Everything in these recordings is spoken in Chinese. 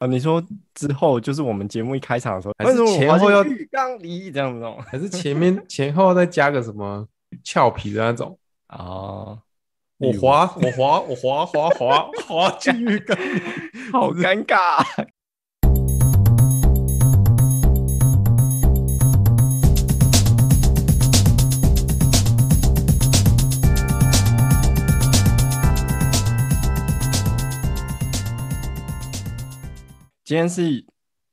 啊，你说之后就是我们节目一开场的时候，还是前后要浴缸里这样子哦？还是前面前后再加个什么俏皮的那种啊？我滑我滑我滑滑滑滑进浴缸，好尴尬。今天是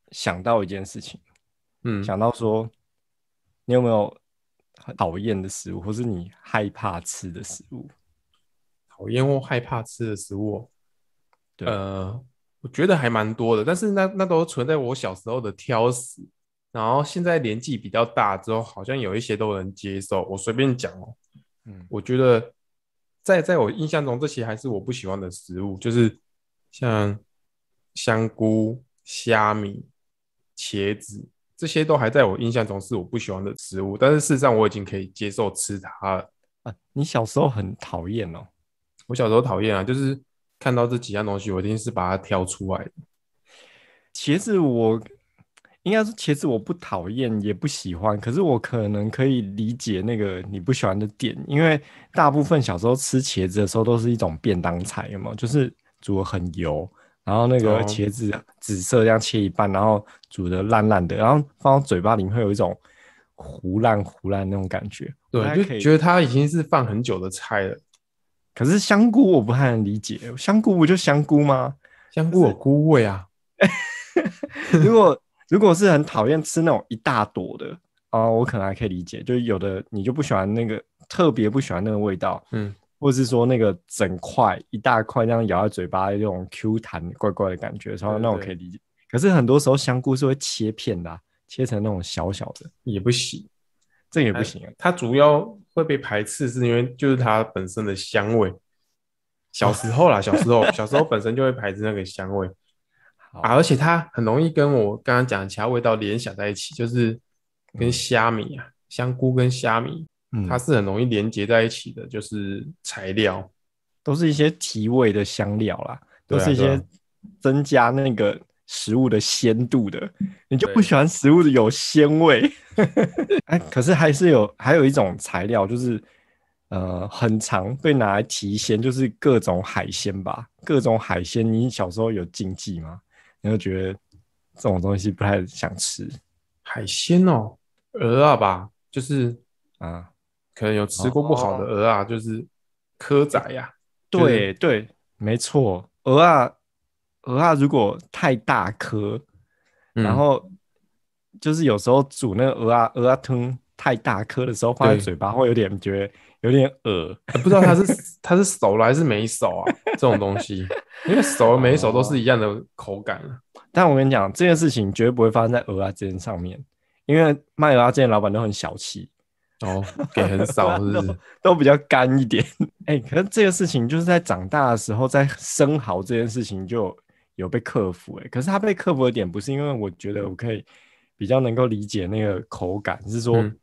想到一件事情，嗯，想到说，你有没有很讨厌的食物，或是你害怕吃的食物？讨厌或害怕吃的食物，对，呃，我觉得还蛮多的，但是那那都存在我小时候的挑食，然后现在年纪比较大之后，好像有一些都能接受。我随便讲哦，嗯，我觉得在在我印象中，这些还是我不喜欢的食物，就是像香菇。虾米、茄子这些都还在我印象中是我不喜欢的食物，但是事实上我已经可以接受吃它了。啊，你小时候很讨厌哦？我小时候讨厌啊，就是看到这几样东西，我一定是把它挑出来的。茄子我应该说茄子我不讨厌也不喜欢，可是我可能可以理解那个你不喜欢的点，因为大部分小时候吃茄子的时候都是一种便当菜，有没有？就是煮的很油。然后那个茄子紫色这样切一半，然后煮的烂烂的，然后放到嘴巴里面会有一种糊烂糊烂那种感觉。对，就觉得它已经是放很久的菜了。可是香菇我不太能理解，香菇不就香菇吗？香菇有菇味啊。如果如果是很讨厌吃那种一大朵的啊，我可能还可以理解。就是有的你就不喜欢那个，特别不喜欢那个味道。嗯。或是说那个整块一大块这样咬在嘴巴的那种 Q 弹怪怪的感觉，然后那我可以理解。可是很多时候香菇是会切片的，啊，切成那种小小的也不行，这也不行啊。它主要会被排斥是因为就是它本身的香味。小时候啦，小时候小时候本身就会排斥那个香味 啊，而且它很容易跟我刚刚讲的其他味道联想在一起，就是跟虾米啊，香菇跟虾米。它是很容易连接在一起的，就是材料都是一些提味的香料啦，都是一些增加那个食物的鲜度的。你就不喜欢食物的有鲜味？哎，可是还是有还有一种材料，就是呃，很常被拿来提鲜，就是各种海鲜吧。各种海鲜，你小时候有禁忌吗？你会觉得这种东西不太想吃？海鲜哦，鹅啊吧，就是啊。可能有吃过不好的鹅啊，就是蚵仔呀。对对，没错，鹅啊，鹅啊，如果太大颗，然后就是有时候煮那个鹅啊鹅啊汤太大颗的时候，放在嘴巴会有点觉得有点恶，不知道它是 它是熟了还是没熟啊？这种东西，因为熟了没熟都是一样的口感。但我跟你讲，这件事情绝对不会发生在鹅啊煎上面，因为卖鹅啊煎的老板都很小气。哦，给很少 是不是？都，都比较干一点。哎、欸，可是这个事情就是在长大的时候，在生蚝这件事情就有被克服。哎，可是它被克服的点不是因为我觉得我可以比较能够理解那个口感，是说、嗯、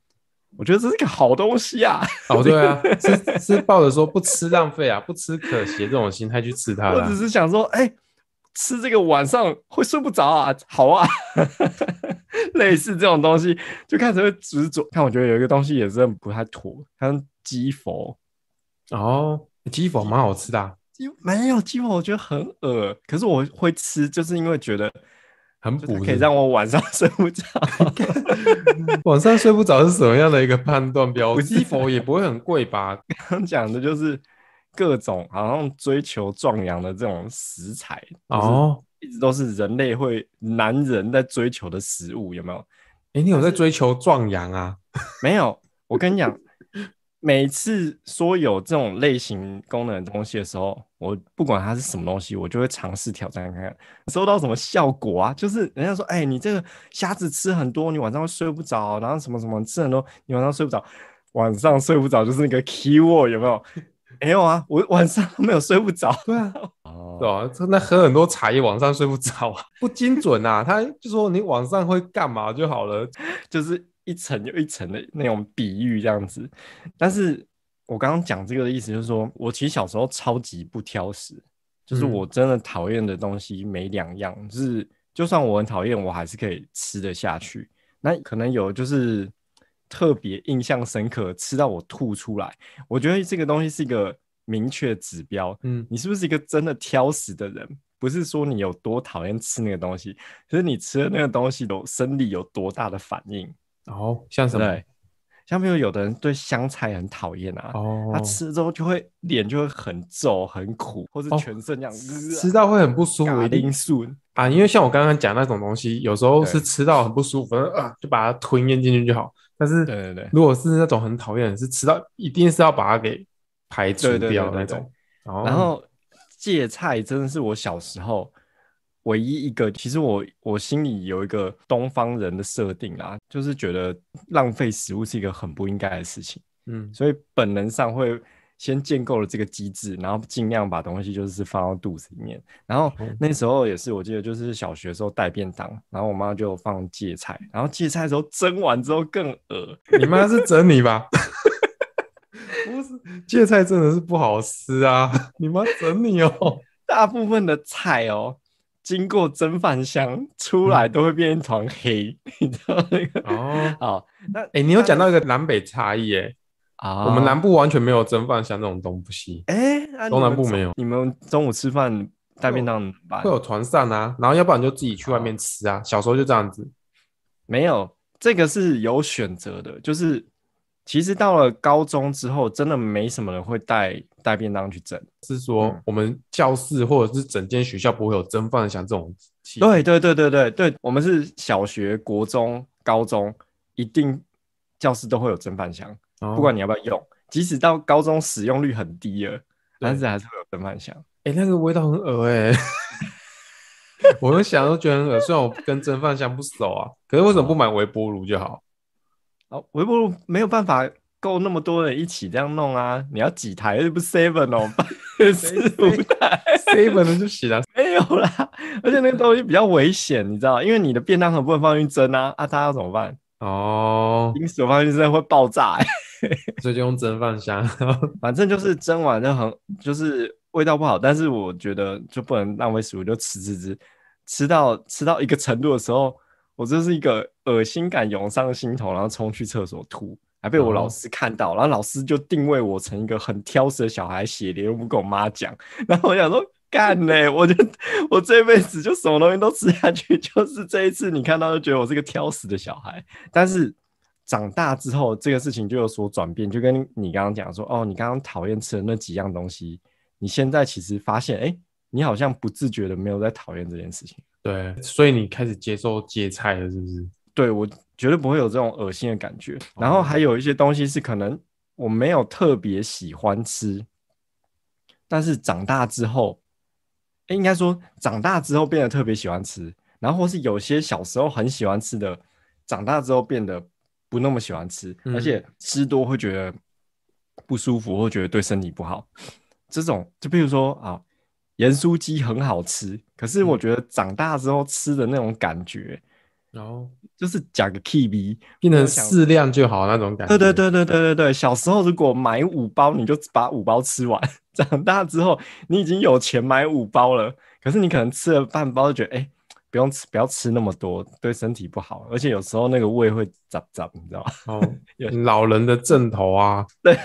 我觉得这是个好东西啊。哦，对啊，是是抱着说不吃浪费啊，不吃可惜这种心态去吃它。我只是想说，哎、欸。吃这个晚上会睡不着啊，好啊，类似这种东西就开始会执着。看，我觉得有一个东西也是不太妥，像鸡佛哦，鸡佛蛮好吃的、啊。鸡没有鸡佛，我觉得很恶，可是我会吃，就是因为觉得很补，可以让我晚上睡不着。晚上睡不着是什么样的一个判断标准？鸡佛也不会很贵吧？刚讲的就是。各种好像追求壮阳的这种食材哦，一直都是人类会男人在追求的食物，有没有？哎、欸，你有在追求壮阳啊？没有，我跟你讲，每次说有这种类型功能的东西的时候，我不管它是什么东西，我就会尝试挑战看看，收到什么效果啊？就是人家说，哎、欸，你这个虾子吃很多，你晚上会睡不着，然后什么什么吃很多，你晚上睡不着，晚上睡不着就是那个 keyword 有没有？没有啊，我晚上都没有睡不着。对啊，哦，对啊，那喝很多茶叶晚上睡不着啊，不精准啊。他就说你晚上会干嘛就好了，就是一层又一层的那种比喻这样子。但是我刚刚讲这个的意思就是说，我其实小时候超级不挑食，就是我真的讨厌的东西没两样，嗯、就是就算我很讨厌，我还是可以吃得下去。那可能有就是特别印象深刻，吃到我吐出来。我觉得这个东西是一个明确指标，嗯，你是不是一个真的挑食的人？不是说你有多讨厌吃那个东西，就是你吃的那个东西有生理有多大的反应。哦，像什么？对，像比如有的人对香菜很讨厌啊，哦，他吃了之后就会脸就会很皱、很苦，或是全身这样、哦、吃到会很不舒服。因素啊，因为像我刚刚讲那种东西，有时候是吃到很不舒服，啊，就把它吞咽进去就好。但是，对对对，如果是那种很讨厌的，是吃到一定是要把它给排除掉那种。然后芥菜真的是我小时候。唯一一个，其实我我心里有一个东方人的设定啦，就是觉得浪费食物是一个很不应该的事情，嗯，所以本能上会先建构了这个机制，然后尽量把东西就是放到肚子里面。然后那时候也是，我记得就是小学的时候带便当，然后我妈就放芥菜，然后芥菜的时候蒸完之后更恶。你妈是整你吧？不是，芥菜真的是不好吃啊！你妈整你哦。大部分的菜哦。经过蒸饭箱出来都会变一团黑，嗯、你知道那个？哦，好，那哎、欸，你有讲到一个南北差异哎，啊，我们南部完全没有蒸饭像这种东西，哎、欸，中南部没有。你们中午吃饭带便当会有团扇啊，然后要不然就自己去外面吃啊。小时候就这样子，没有这个是有选择的，就是。其实到了高中之后，真的没什么人会带带便当去蒸。是说我们教室或者是整间学校不会有蒸饭箱这种？对对对对对对，我们是小学、国中、高中一定教室都会有蒸饭箱，哦，不管你要不要用。即使到高中使用率很低了，但是还是会有蒸饭箱。哎，那个味道很恶哎，欸，我们想都觉得很恶。虽然我跟蒸饭箱不熟啊，可是为什么不买微波炉就好？哦微波炉没有办法够那么多人一起这样弄啊！你要几台？又不 seven 哦，四五台 seven 的就行了。没有啦，而且那个东西比较危险，你知道？因为你的便当盒不能放进去蒸啊，啊，它要怎么办？哦，因此我放进去真的会爆炸，所以就用蒸饭箱。反正就是蒸完就很，就是味道不好，但是我觉得就不能浪费食物，就吃吃吃，吃到吃到一个程度的时候。我这是一个恶心感涌上心头，然后冲去厕所吐，还被我老师看到，哦、然后老师就定位我成一个很挑食的小孩，血连又不跟我妈讲，然后我想说干呢，我就我这辈子就什么东西都吃下去，就是这一次你看到就觉得我是个挑食的小孩，但是长大之后这个事情就有所转变，就跟你刚刚讲说，哦，你刚刚讨厌吃的那几样东西，你现在其实发现，哎，你好像不自觉的没有在讨厌这件事情。对，所以你开始接受芥菜了，是不是？对，我绝对不会有这种恶心的感觉。然后还有一些东西是可能我没有特别喜欢吃，但是长大之后，应该说长大之后变得特别喜欢吃。然后或是有些小时候很喜欢吃的，长大之后变得不那么喜欢吃，而且吃多会觉得不舒服，或觉得对身体不好。这种就比如说啊。盐酥鸡很好吃，可是我觉得长大之后吃的那种感觉，然后就是加个 KB 变成适量就好那种感觉。对对对对对对对，小时候如果买五包，你就把五包吃完。长大之后，你已经有钱买五包了，可是你可能吃了半包就觉得，哎，不用吃，不要吃那么多，对身体不好。而且有时候那个胃会杂杂，你知道吗？哦，老人的症头啊。对，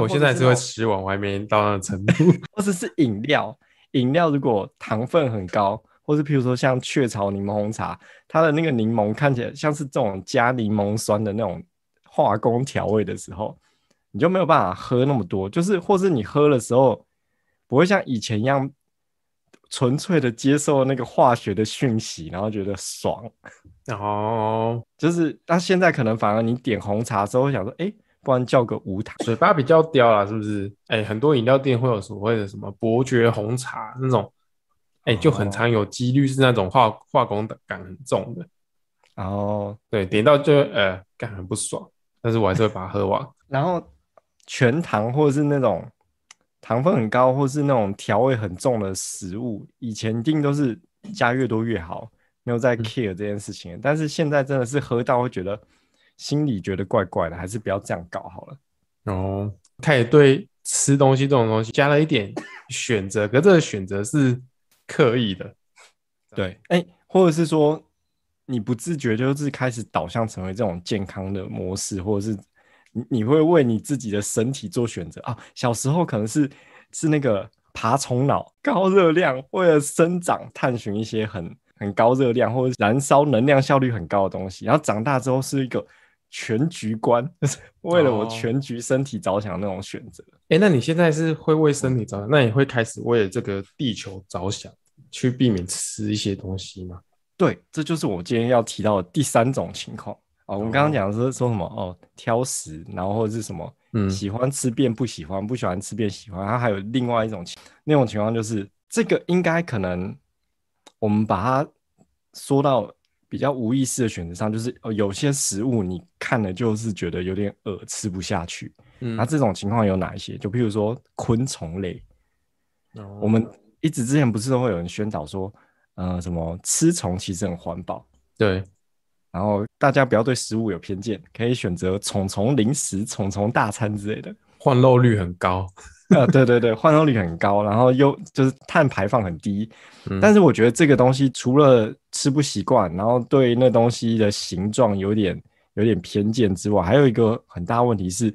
我现在是会吃完，我还没到那个程度。或者是饮料。饮料如果糖分很高，或是譬如说像雀巢柠檬红茶，它的那个柠檬看起来像是这种加柠檬酸的那种化工调味的时候，你就没有办法喝那么多。就是或是你喝的时候，不会像以前一样纯粹的接受那个化学的讯息，然后觉得爽。哦，就是那现在可能反而你点红茶的时候会想说，哎、欸。不然叫个无糖，嘴巴比较刁啦，是不是？哎、欸，很多饮料店会有所谓的什么伯爵红茶那种，哎、欸，就很常有几率是那种化化工的感很重的。然后，对，点到就呃感很不爽，但是我还是会把它喝完。然后全糖或者是那种糖分很高，或是那种调味很重的食物，以前一定都是加越多越好，没有在 care 这件事情。嗯、但是现在真的是喝到会觉得。心里觉得怪怪的，还是不要这样搞好了。哦，他也对吃东西这种东西加了一点选择，可这个选择是刻意的，对，哎、欸，或者是说你不自觉就是开始导向成为这种健康的模式，或者是你你会为你自己的身体做选择啊。小时候可能是是那个爬虫脑，高热量，为了生长探寻一些很很高热量或者燃烧能量效率很高的东西，然后长大之后是一个。全局观，就是为了我全局身体着想的那种选择。哎、哦欸，那你现在是会为身体着想，那你会开始为了这个地球着想，去避免吃一些东西吗？对，这就是我今天要提到的第三种情况。哦，我们刚刚讲的是说什么？哦，挑食，然后或者是什么？嗯，喜欢吃变不喜欢，不喜欢吃变喜欢。它还有另外一种情，那种情况就是这个应该可能我们把它说到。比较无意识的选择上，就是哦，有些食物你看了就是觉得有点恶，吃不下去。嗯，那这种情况有哪一些？就譬如说昆虫类，哦，我们一直之前不是都会有人宣导说，呃，什么吃虫其实很环保。对，然后大家不要对食物有偏见，可以选择虫虫零食、虫虫大餐之类的，换肉率很高。啊，对对对，换肉率很高，然后又就是碳排放很低，嗯，但是我觉得这个东西除了吃不习惯，然后对那东西的形状有点有点偏见之外，还有一个很大问题是，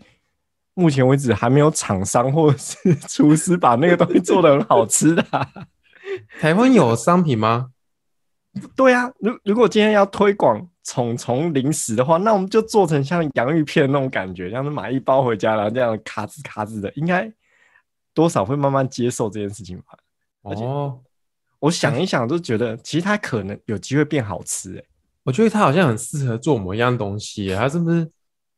目前为止还没有厂商或者是厨师把那个东西做得很好吃的啊。台湾有商品吗？对啊，如如果今天要推广虫虫零食的话，那我们就做成像洋芋片那种感觉，像是买一包回家，然后这样咔吱咔吱的，应该。多少会慢慢接受这件事情吧。哦，我想一想，就觉得其实它可能有机会变好吃。哎，我觉得它好像很适合做某一样东西。它是不是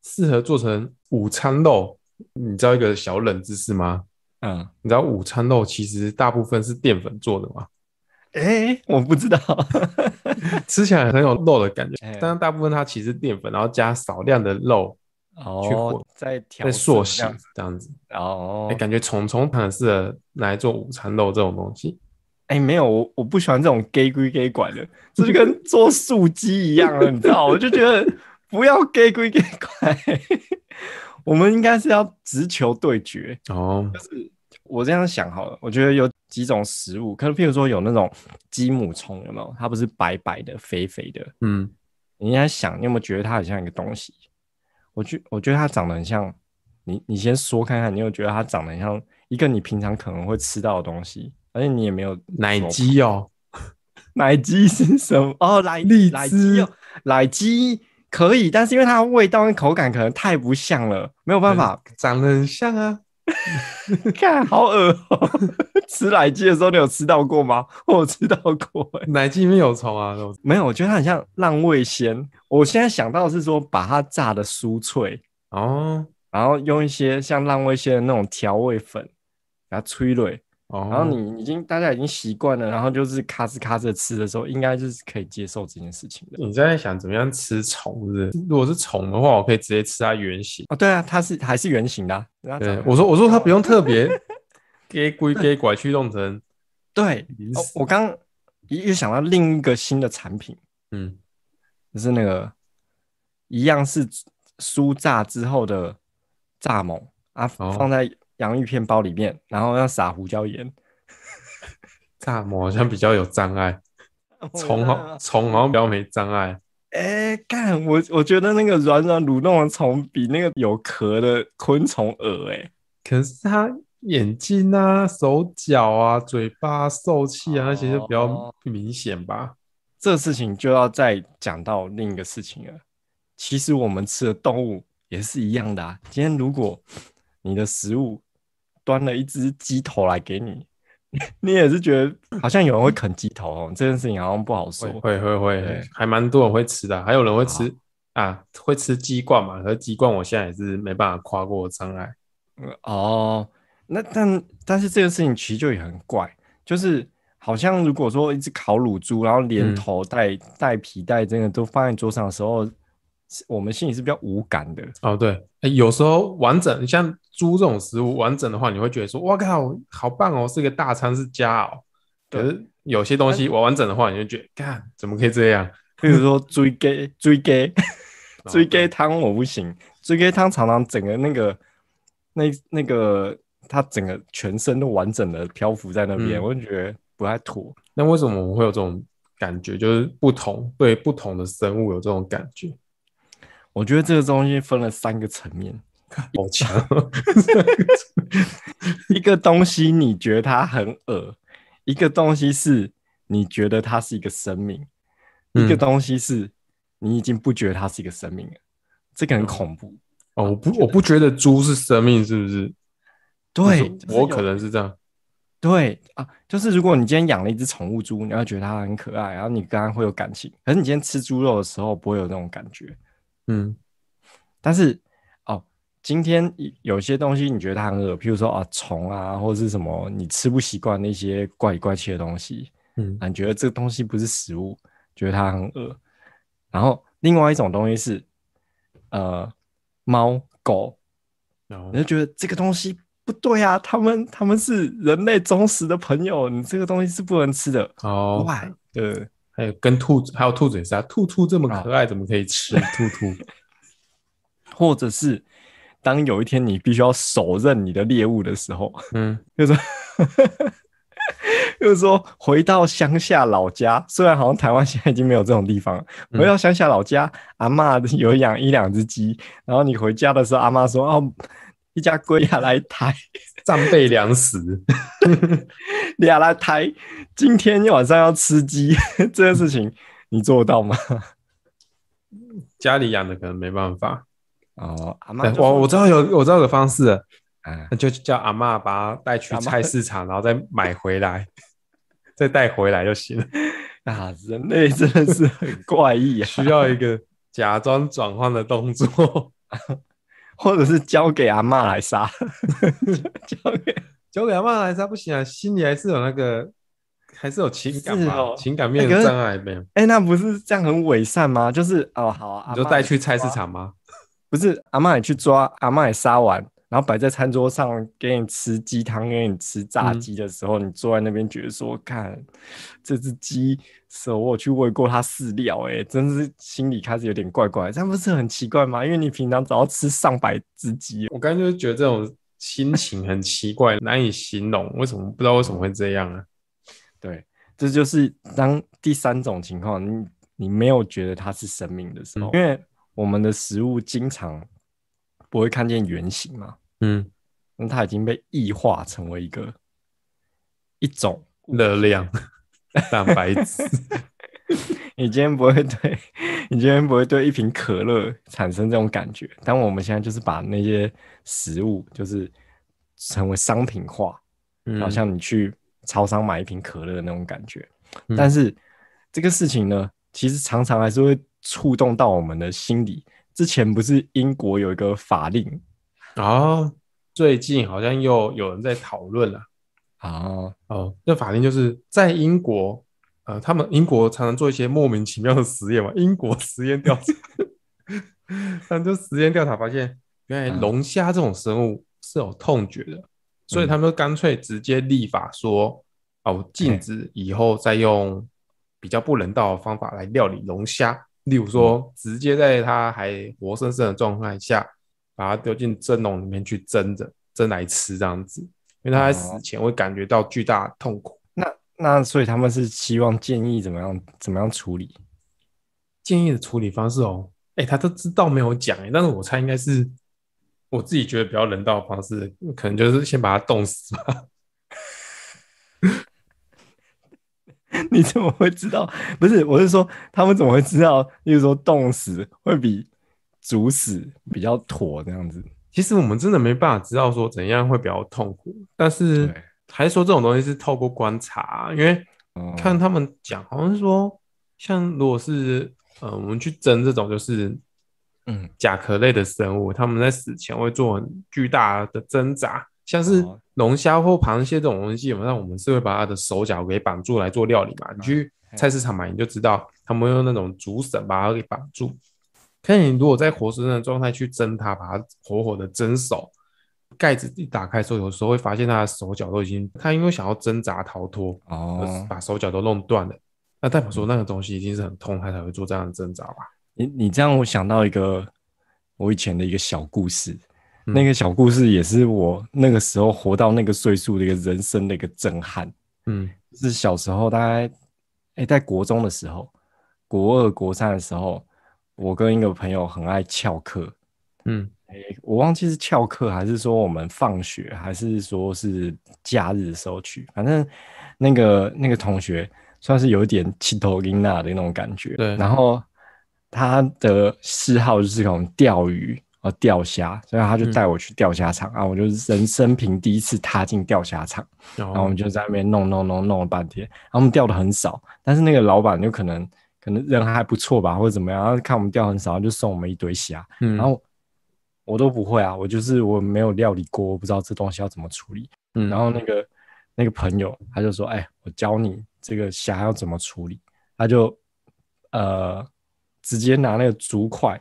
适合做成午餐肉？你知道一个小冷知识吗？嗯，你知道午餐肉其实大部分是淀粉做的吗？哎，我不知道，吃起来很有肉的感觉，但是大部分它其实淀粉，然后加少量的肉。哦，在在塑形这样子，哦，哎、欸，感觉虫虫很适合拿来做午餐肉这种东西。哎、欸，没有，我我不喜欢这种假鬼假怪的，这就跟做素鸡一样了，你知道？我就觉得不要假鬼假怪，我们应该是要直球对决。哦，就是我这样想好了，我觉得有几种食物，可能譬如说有那种鸡母虫，有没有？它不是白白的、肥肥的？嗯，你应该想，你有没有觉得它很像一个东西？我觉我觉得它长得很像你，你先说看看，你有觉得它长得很像一个你平常可能会吃到的东西，而且你也没有奶鸡哦，奶鸡是什么？哦，奶奶鸡哦，奶鸡可以，但是因为它的味道跟口感可能太不像了，没有办法，长得很像啊。看，好恶喔！吃奶鸡的时候，你有吃到过吗？我有吃到过，奶鸡里面有虫啊？没有，我觉得它很像浪味仙。我现在想到的是说，把它炸的酥脆哦，然后用一些像浪味仙的那种调味粉，给它催泪。哦，然后你已经大家已经习惯了，然后就是咔哧咔哧吃的时候，应该就是可以接受这件事情的。你在想怎么样吃虫是不是？如果是虫的话，我可以直接吃它原形啊。对啊，它是还是圆形的、啊。对，我说我说它不用特别给鬼给拐去弄成。对，哦、我刚又想到另一个新的产品，嗯，就是那个一样是酥炸之后的蚱蜢啊，哦、放在。洋芋片包里面，然后要撒胡椒盐。蚱蜢好像比较有障碍，虫好虫好像比较没障碍。哎、欸，干我我觉得那个软软蠕动的虫比那个有壳的昆虫恶哎。可是它眼睛啊、手脚啊、嘴巴、受气啊那些就比较明显吧。哦、这事情就要再讲到另一个事情了。其实我们吃的动物也是一样的啊。今天如果你的食物，端了一只鸡头来给你，你也是觉得好像有人会啃鸡头哦，这件事情好像不好说。会会会，对还蛮多人会吃的，还有人会吃好啊，会吃鸡冠嘛？可是鸡冠我现在也是没办法跨过障碍。哦，那但但是这个事情其实就也很怪，就是好像如果说一只烤乳猪，然后连头带带、嗯、皮带，这个都放在桌上的时候。我们心里是比较无感的哦，对，有时候完整，像猪这种食物完整的话，你会觉得说，哇靠，好棒哦，是一个大餐，是家哦。可是有些东西我完整的话，你就觉得，干，怎么可以这样？比如说追鸡，追鸡，追鸡汤我不行，追鸡汤常常整个那个那那个它整个全身都完整的漂浮在那边，嗯、我就觉得不太妥。那为什么我们会有这种感觉？就是不同对不同的生物有这种感觉？我觉得这个东西分了三个层面，好强。一个东西你觉得它很恶，一个东西是你觉得它是一个生命，嗯、一个东西是你已经不觉得它是一个生命了。这个很恐怖。哦，我不，我不觉得猪是生命，是不是？对，我可能是这样。对啊，就是如果你今天养了一只宠物猪，你要觉得它很可爱，然后你刚刚会有感情。可是你今天吃猪肉的时候，不会有那种感觉。嗯，但是哦，今天有些东西你觉得它很恶，譬如说啊虫啊，或者是什么你吃不习惯那些怪里怪气的东西，嗯，啊，你觉得这个东西不是食物，觉得它很恶。然后另外一种东西是。呃，猫狗，然后你就觉得这个东西不对啊，他们他们是人类忠实的朋友，你这个东西是不能吃的哦。怪，对，还有跟兔子，还有兔子也是啊，兔兔这么可爱，怎么可以吃 兔兔？或者是当有一天你必须要手刃你的猎物的时候，嗯，就是。就是说，回到乡下老家，虽然好像台湾现在已经没有这种地方了。回到乡下老家，嗯、阿嬷有养一两只鸡，然后你回家的时候，阿嬷说：“哦，一家龟下来抬，战备粮食，俩来抬，今天晚上要吃鸡，这件事情你做到吗？”家里养的可能没办法。哦，阿嬷，我我知道有，我知道有个方式。那就叫阿嬷把它带去菜市场，然后再买回来，再带回来就行了。啊，人类真的是很怪异啊，需要一个假装转换的动作，或者是交给阿嬷来杀，交给交给阿嬷来杀不行啊，心里还是有那个，还是有情感嘛，哦、情感面的障碍没有？哎、欸，那不是这样很伪善吗？就是哦，好啊，你就带去菜市场吗？不是，阿嬷也去抓，阿嬷也杀完。然后摆在餐桌上给你吃鸡汤，给你吃炸鸡的时候，嗯、你坐在那边觉得说：“看这只鸡，是我去喂过它饲料，哎，真是心里开始有点怪怪，这样不是很奇怪吗？因为你平常只要吃上百只鸡，我刚才就觉得这种心情很奇怪，难以形容。为什么不知道为什么会这样啊？对，这就是当第三种情况，你你没有觉得它是生命的时候，嗯、因为我们的食物经常。不会看见原型嘛？嗯，那它已经被异化成为一个一种热量 蛋白质。你今天不会对，你今天不会对一瓶可乐产生这种感觉。但我们现在就是把那些食物就是成为商品化，嗯，好像你去超商买一瓶可乐的那种感觉。嗯，但是这个事情呢，其实常常还是会触动到我们的心理。之前不是英国有一个法令啊？最近好像又有人在讨论了啊。哦，那法令就是在英国，呃，他们英国常常做一些莫名其妙的实验嘛。英国实验调查，但就实验调查发现，原来龙虾这种生物是有痛觉的，嗯、所以他们干脆直接立法说，哦，禁止以后再用比较不人道的方法来料理龙虾。例如说，直接在它还活生生的状态下，把它丢进蒸笼里面去蒸着，蒸来吃这样子，因为它在死前会感觉到巨大的痛苦。那那所以他们是希望建议怎么样怎么样处理？建议的处理方式哦，哎、欸，他都知道没有讲哎，但是我猜应该是我自己觉得比较人道的方式，可能就是先把它冻死吧。你怎么会知道？不是，我是说，他们怎么会知道？例如说，冻死会比煮死比较妥这样子。其实我们真的没办法知道说怎样会比较痛苦，但是还是说这种东西是透过观察，因为看他们讲，好像是说，像如果是呃，我们去蒸这种就是嗯甲壳类的生物，他们在死前会做很巨大的挣扎。像是龙虾或螃蟹这种东西，基本上我们是会把它的手脚给绑住来做料理嘛。你去菜市场买，你就知道他们用那种竹绳把它给绑住。看你如果在活生生的状态去蒸它，把它活活的蒸熟，盖子一打开的时候，有时候会发现它的手脚都已经，它因为想要挣扎逃脱，哦，把手脚都弄断了。那代表说那个东西一定是很痛，它才会做这样的挣扎吧？你你这样，我想到一个我以前的一个小故事。那个小故事也是我那个时候活到那个岁数的一个人生的一个震撼。嗯，是小时候大概哎、欸，在国中的时候，国二、国三的时候，我跟一个朋友很爱翘课。嗯，哎、欸，我忘记是翘课还是说我们放学，还是说是假日的时候去，反正那个那个同学算是有一点气头英娜的那种感觉。对，然后他的嗜好就是那种钓鱼。呃，钓虾，所以他就带我去钓虾场、嗯、啊！我就人生平第一次踏进钓虾场，然后我们就在那边弄弄弄弄了半天。然后我们钓的很少，但是那个老板就可能可能人还不错吧，或者怎么样，然后看我们钓很少，就送我们一堆虾。嗯，然后我都不会啊，我就是我没有料理过，我不知道这东西要怎么处理。嗯，然后那个那个朋友他就说：“哎，我教你这个虾要怎么处理。”他就呃直接拿那个竹筷。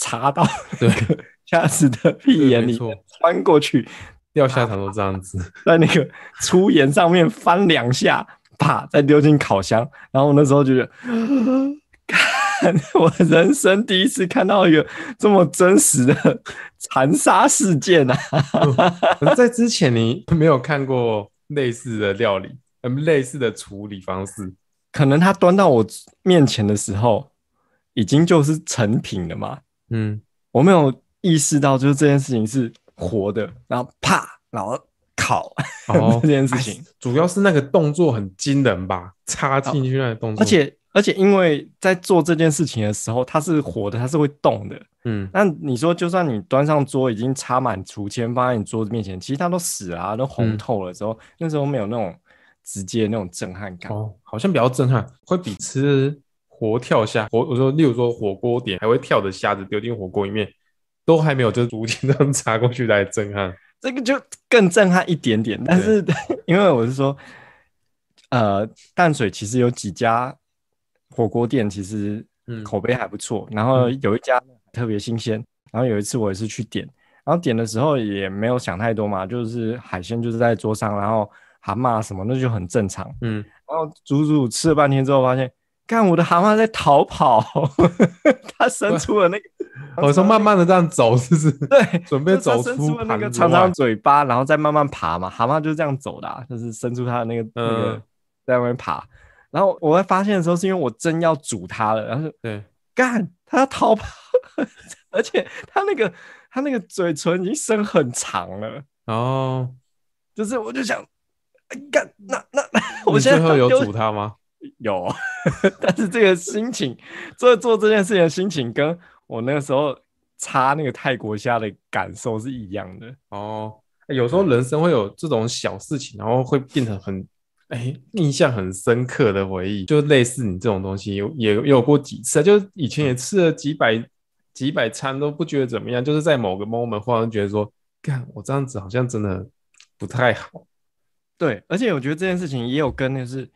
插到对 虾子的屁眼里面，穿过去，钓虾场都这样子，在那个粗盐上面翻两下，啪，再丢进烤箱。然后我那时候觉得，看我人生第一次看到一个这么真实的残杀事件啊！在之前你没有看过类似的料理，嗯，类似的处理方式。可能他端到我面前的时候，已经就是成品了嘛。嗯，我没有意识到，就是这件事情是活的，然后啪，然后烤、哦、这件事情，主要是那个动作很惊人吧，插进去那个动作，而且而且因为在做这件事情的时候，它是活的，它是会动的，嗯，那你说，就算你端上桌已经插满竹签放在你桌子面前，其实它都死了啊，都红透了之后，嗯、那时候没有那种直接那种震撼感，哦，好像比较震撼，会比吃。活跳虾，活我说，例如说火锅点还会跳的虾子丢进火锅里面，都还没有就竹签这样插过去来震撼。这个就更震撼一点点。但是 因为我是说，呃，淡水其实有几家火锅店，其实口碑还不错。嗯、然后有一家特别新鲜。然后有一次我也是去点，然后点的时候也没有想太多嘛，就是海鲜就是在桌上，然后蛤蟆什么那就很正常。嗯，然后足足吃了半天之后发现。看我的蛤蟆在逃跑，它伸出了那个，我说慢慢的这样走，是不是？对，准备走出那个长长嘴巴，然后再慢慢爬嘛。蛤蟆就是这样走的，啊，就是伸出它的那个那个在外面爬。然后我在发现的时候，是因为我真要煮它了，然后对，干，它要逃跑，而且它那个它那个嘴唇已经伸很长了。哦，就是我就想，干，那那我现在最后有煮它吗？有，但是这个心情做做这件事情的心情，跟我那个时候插那个泰国虾的感受是一样的哦。有时候人生会有这种小事情，然后会变成很哎、欸、印象很深刻的回忆，就类似你这种东西有也有过几次，就以前也吃了几百几百餐都不觉得怎么样，就是在某个 moment 忽然觉得说，干我这样子好像真的不太好。对，而且我觉得这件事情也有跟那是。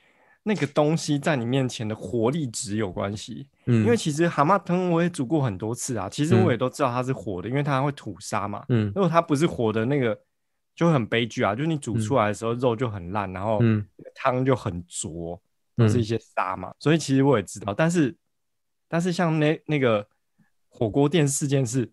那个东西在你面前的活力值有关系，嗯，因为其实蛤蟆汤我也煮过很多次啊，其实我也都知道它是活的，嗯、因为它会吐沙嘛，嗯，如果它不是活的，那个就很悲剧啊，就是你煮出来的时候肉就很烂，嗯、然后汤就很浊，都、嗯、是一些沙嘛，所以其实我也知道，但是但是像那那个火锅店事件是，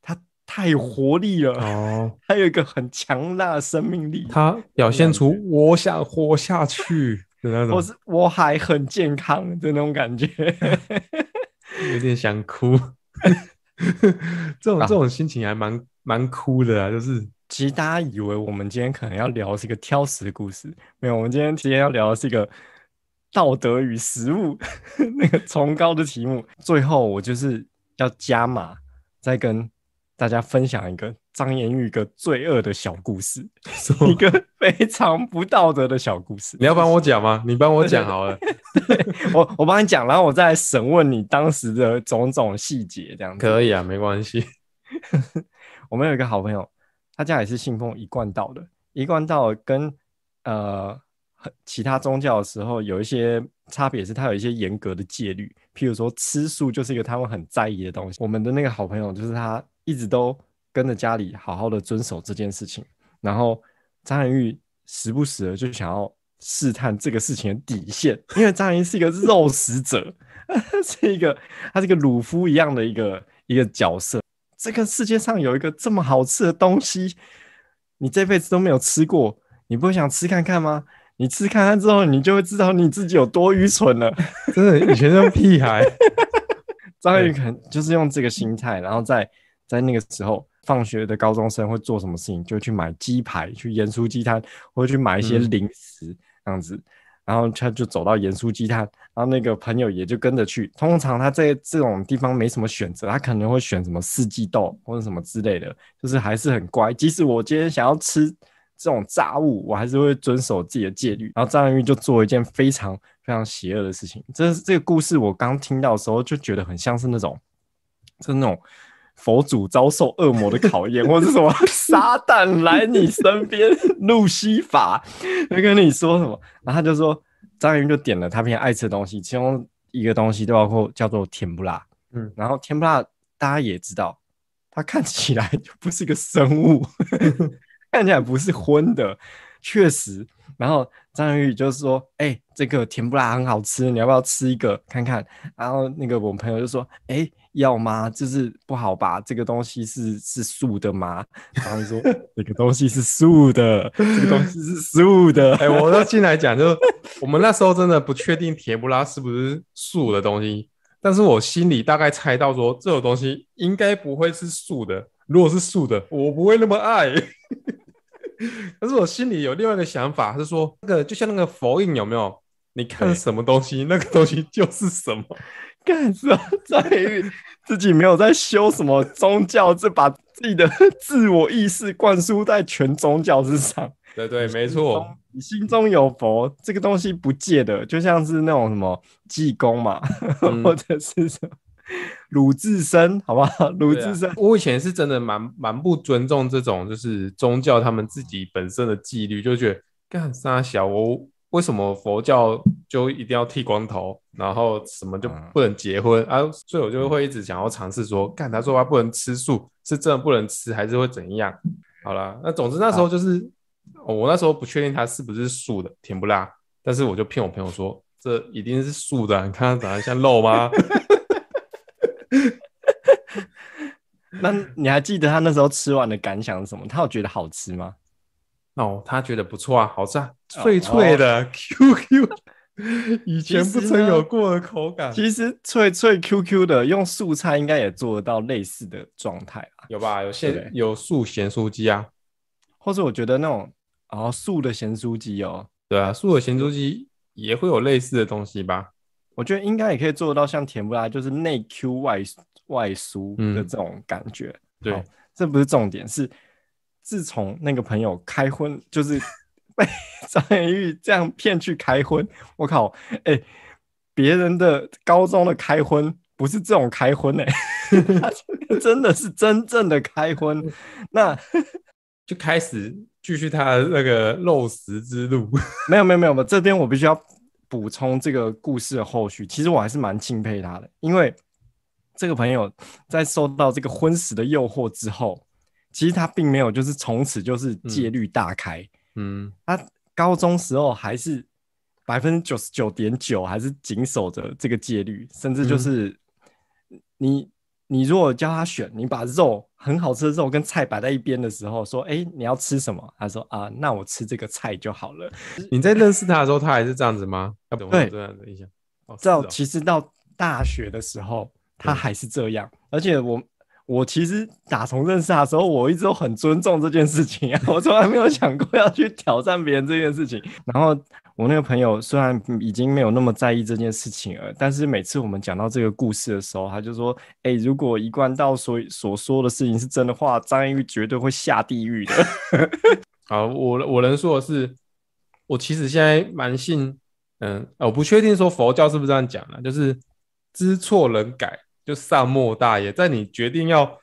它太有活力了哦，它有一个很强大的生命力，它表现出我想活下去。我是我还很健康的那种感觉，有点想哭。这种这种心情还蛮蛮哭的啊，就是其实大家以为我们今天可能要聊的是一个挑食的故事，没有，我们今天今天要聊的是一个道德与食物 那个崇高的题目。最后我就是要加码，再跟大家分享一个。张延玉一个罪恶的小故事，一个非常不道德的小故事。你要帮我讲吗？你帮我讲好了。我我帮你讲，然后我再来审问你当时的种种细节，这样子可以啊，没关系。我们有一个好朋友，他家也是信奉一贯道的，一贯道跟呃其他宗教的时候有一些差别，是他有一些严格的戒律，譬如说吃素就是一个他们很在意的东西。我们的那个好朋友就是他一直都。跟着家里好好的遵守这件事情，然后张颜玉时不时的就想要试探这个事情的底线，因为张颜玉是一个肉食者，是一个他是一个鲁夫一样的一个一个角色，这个世界上有一个这么好吃的东西，你这辈子都没有吃过，你不会想吃看看吗？你吃看看之后，你就会知道你自己有多愚蠢了。真的，以前那么屁孩。张宇可能就是用这个心态，然后在在那个时候，放学的高中生会做什么事情？就去买鸡排，去盐酥鸡摊，或者去买一些零食，这样子。然后他就走到盐酥鸡摊，然后那个朋友也就跟着去。通常他在这种地方没什么选择，他可能会选什么四季豆或者什么之类的，就是还是很乖。即使我今天想要吃这种炸物，我还是会遵守自己的戒律。然后张元玉就做一件非常非常邪恶的事情。这这个故事，我刚听到的时候就觉得很像是那种，是那种。佛祖遭受恶魔的考验，或者什么 撒旦来你身边，路西法，他跟你说什么？然后他就说，张云就点了他平常爱吃的东西，其中一个东西就包括叫做甜不辣。嗯，然后甜不辣大家也知道，它看起来就不是个生物，看起来不是荤的，确实。然后张宇就说：“哎、欸，这个甜不辣很好吃，你要不要吃一个看看？”然后那个我们朋友就说：“哎、欸，要吗？就是不好吧？这个东西是是素的吗？”然后就说：“这个东西是素的，这个东西是素的。”哎，我要进来讲，就 我们那时候真的不确定甜不拉是不是素的东西，但是我心里大概猜到说，这种东西应该不会是素的。如果是素的，我不会那么爱。但是我心里有另外一个想法，是说那个就像那个佛印有没有？你看什么东西，那个东西就是什么。干什么在于自己没有在修什么宗教，是把自己的 自我意识灌输在全宗教之上。对对，没错。你心中有佛，这个东西不借的，就像是那种什么济公嘛，嗯、或者是什么。鲁智深，好不好？鲁智深，我以前是真的蛮蛮不尊重这种，就是宗教他们自己本身的纪律，就觉得干啥小我为什么佛教就一定要剃光头，然后什么就不能结婚、嗯、啊？所以我就会一直想要尝试说，干他说他不能吃素，是真的不能吃，还是会怎样？好了，那总之那时候就是、哦、我那时候不确定他是不是素的，甜不辣，但是我就骗我朋友说这一定是素的，你看他长得像肉吗？那你还记得他那时候吃完的感想是什么？他有觉得好吃吗？哦，他觉得不错啊，好吃啊，脆脆的 QQ，、哦、以前不曾有过的口感。其实，脆脆 QQ 的，用素菜应该也做得到类似的状态啊，有吧？有咸有素咸酥鸡啊，或者我觉得那种哦素的咸酥鸡哦，对啊，素的咸酥鸡也会有类似的东西吧？我觉得应该也可以做得到像甜不辣，就是内 Q 外外酥的这种感觉。嗯、对，这不是重点，是自从那个朋友开荤，就是被 张元玉这样骗去开荤。我靠，哎、欸，别人的高中的开荤不是这种开荤哎、真的是真正的开荤，那就开始继续他的那个肉食之路。没有没有没有，这边我必须要。补充这个故事的后续，其实我还是蛮钦佩他的，因为这个朋友在受到这个荤食的诱惑之后，其实他并没有就是从此就是戒律大开，嗯，他高中时候还是百分之九十九点九还是谨守着这个戒律，甚至就是你。你如果叫他选，你把肉很好吃的肉跟菜摆在一边的时候，说：“哎、欸，你要吃什么？”他说：“啊，那我吃这个菜就好了。”你在认识他的时候，他还是这样子吗？对，这样的印象。到其实到大学的时候，他还是这样。而且我我其实打从认识他的时候，我一直都很尊重这件事情啊，我从来没有想过要去挑战别人这件事情。然后。我那个朋友虽然已经没有那么在意这件事情了，但是每次我们讲到这个故事的时候，他就说：“哎、如果一贯道所所说的事情是真的话，张玉绝对会下地狱的。”好，我我能说的是，我其实现在蛮信，嗯，我不确定说佛教是不是这样讲的，就是知错能改，就善莫大焉。在你决定要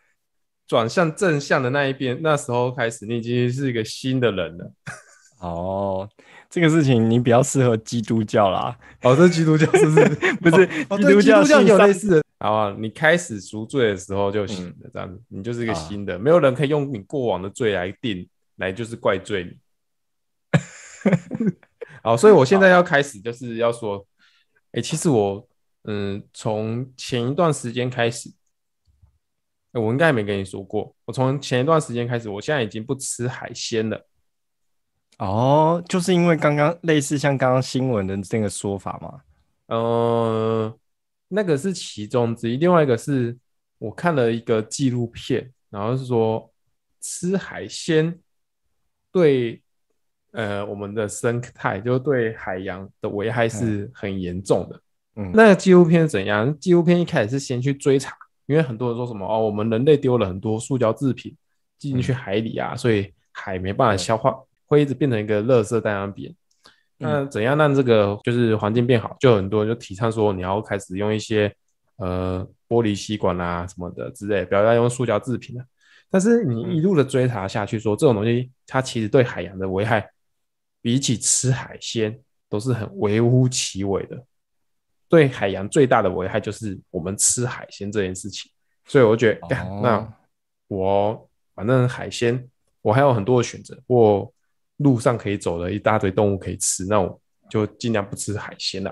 转向正向的那一边，那时候开始，你已经是一个新的人了。哦。这个事情你比较适合基督教啦，哦，这是基督教是不是？不是，哦、基督教有类似的。好啊，你开始赎罪的时候就行了，这样子，你就是一个新的，没有人可以用你过往的罪来定，来就是怪罪你。好，所以我现在要开始就是要说，哎，其实我，嗯，从前一段时间开始，欸，我应该没跟你说过，我从前一段时间开始，我现在已经不吃海鲜了。哦，就是因为刚刚类似像刚刚新闻的这个说法嘛？呃，那个是其中之一，另外一个是我看了一个纪录片，然后是说吃海鲜对呃我们的生态，就对海洋的危害是很严重的。嗯，那个纪录片是怎样？纪录片一开始是先去追查，因为很多人说什么哦，我们人类丢了很多塑胶制品进去海里啊，嗯、所以海没办法消化。会一直变成一个垃圾在那边。那怎样让这个就是环境变好？就很多人就提倡说，你要开始用一些呃玻璃吸管啊什么的之类，不要再用塑胶制品了。但是你一路的追查下去，说这种东西它其实对海洋的危害，比起吃海鲜都是很微乎其微的。对海洋最大的危害就是我们吃海鲜这件事情。所以我觉得，哦、那我反正海鲜我还有很多的选择，我。路上可以走的一大堆动物可以吃，那我就尽量不吃海鲜了。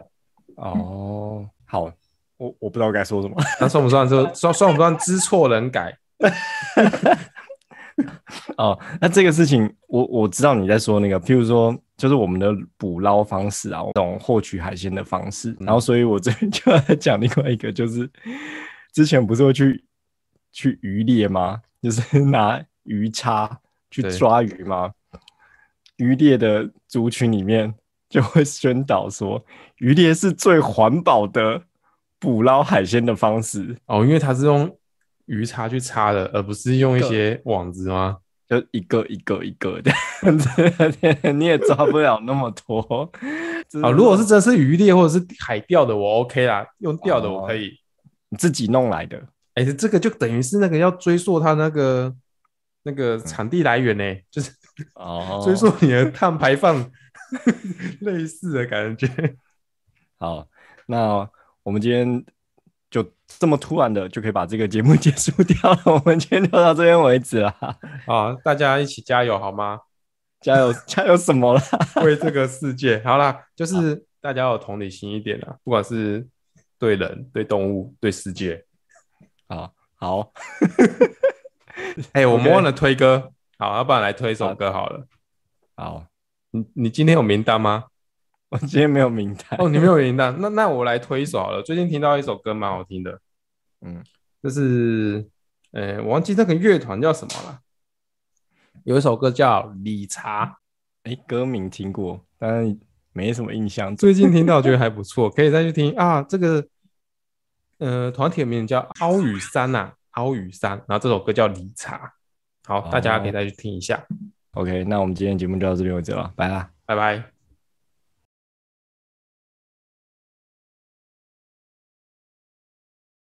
哦，好，我我不知道该说什么，那算不算说 算算不算知错能改？哦，那这个事情我我知道你在说那个，譬如说就是我们的捕捞方式啊，这种获取海鲜的方式，嗯、然后所以我这边 就要讲另外一个，就是之前不是会去去渔猎吗？就是 拿鱼叉去抓鱼吗？渔猎的族群里面就会宣导说，渔猎是最环保的捕捞海鲜的方式哦，因为它是用鱼叉去叉的，而不是用一些网子吗？就一个一个一个的，你也抓不了那么多。啊、哦，如果是真是渔猎或者是海钓的，我 OK 啦，用钓的我可以，你自己弄来的。哎、欸，这个就等于是那个要追溯它那个那个产地来源呢、欸，就是。哦，追溯你的碳排放 类似的感觉。好，那我们今天就这么突然的就可以把这个节目 结束掉了。我们今天就到这边为止了。好，大家一起加油好吗？加油，加油什么了？为这个世界。好啦，就是大家要有同理心一点啦，不管是对人、对动物、对世界。好好。哎、欸，我们忘了推歌。好，要不然来推一首歌好了。好，你你今天有名单吗？我今天没有名单。哦，你没有名单，那那我来推一首好了。最近听到一首歌蛮好听的，嗯，就是，呃、欸，我忘记那个乐团叫什么了。有一首歌叫《理查》，哎、欸，歌名听过，但是没什么印象。最近听到觉得还不错，可以再去听啊。这个，呃，团体名叫奥羽山呐，奥羽山，然后这首歌叫《理查》。好，大家可以再去听一下。OK，那我们今天节目就到这边为止了，拜啦，拜拜。